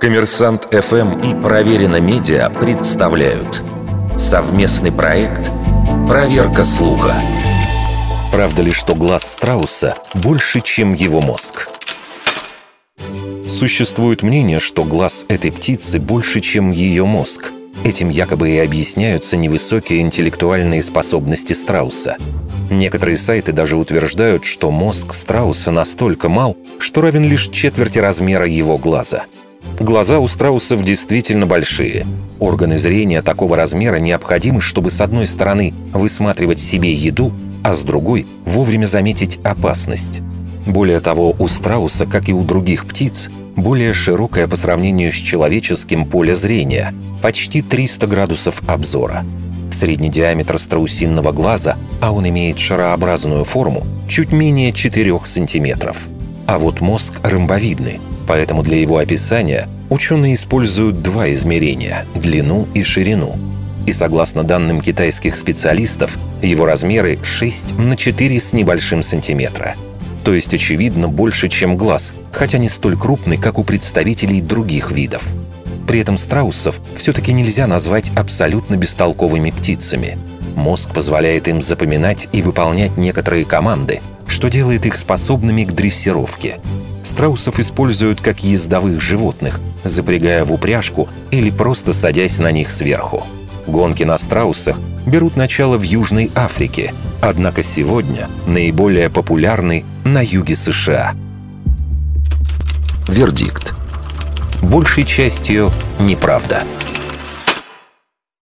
Коммерсант ФМ и Проверено Медиа представляют совместный проект «Проверка слуха». Правда ли, что глаз страуса больше, чем его мозг? Существует мнение, что глаз этой птицы больше, чем ее мозг. Этим якобы и объясняются невысокие интеллектуальные способности страуса. Некоторые сайты даже утверждают, что мозг страуса настолько мал, что равен лишь четверти размера его глаза – Глаза у страусов действительно большие. Органы зрения такого размера необходимы, чтобы с одной стороны высматривать себе еду, а с другой – вовремя заметить опасность. Более того, у страуса, как и у других птиц, более широкое по сравнению с человеческим поле зрения – почти 300 градусов обзора. Средний диаметр страусинного глаза, а он имеет шарообразную форму, чуть менее 4 сантиметров. А вот мозг ромбовидный – Поэтому для его описания ученые используют два измерения – длину и ширину. И согласно данным китайских специалистов, его размеры 6 на 4 с небольшим сантиметра. То есть, очевидно, больше, чем глаз, хотя не столь крупный, как у представителей других видов. При этом страусов все-таки нельзя назвать абсолютно бестолковыми птицами. Мозг позволяет им запоминать и выполнять некоторые команды, что делает их способными к дрессировке – страусов используют как ездовых животных, запрягая в упряжку или просто садясь на них сверху. Гонки на страусах берут начало в Южной Африке, однако сегодня наиболее популярны на юге США. Вердикт. Большей частью неправда.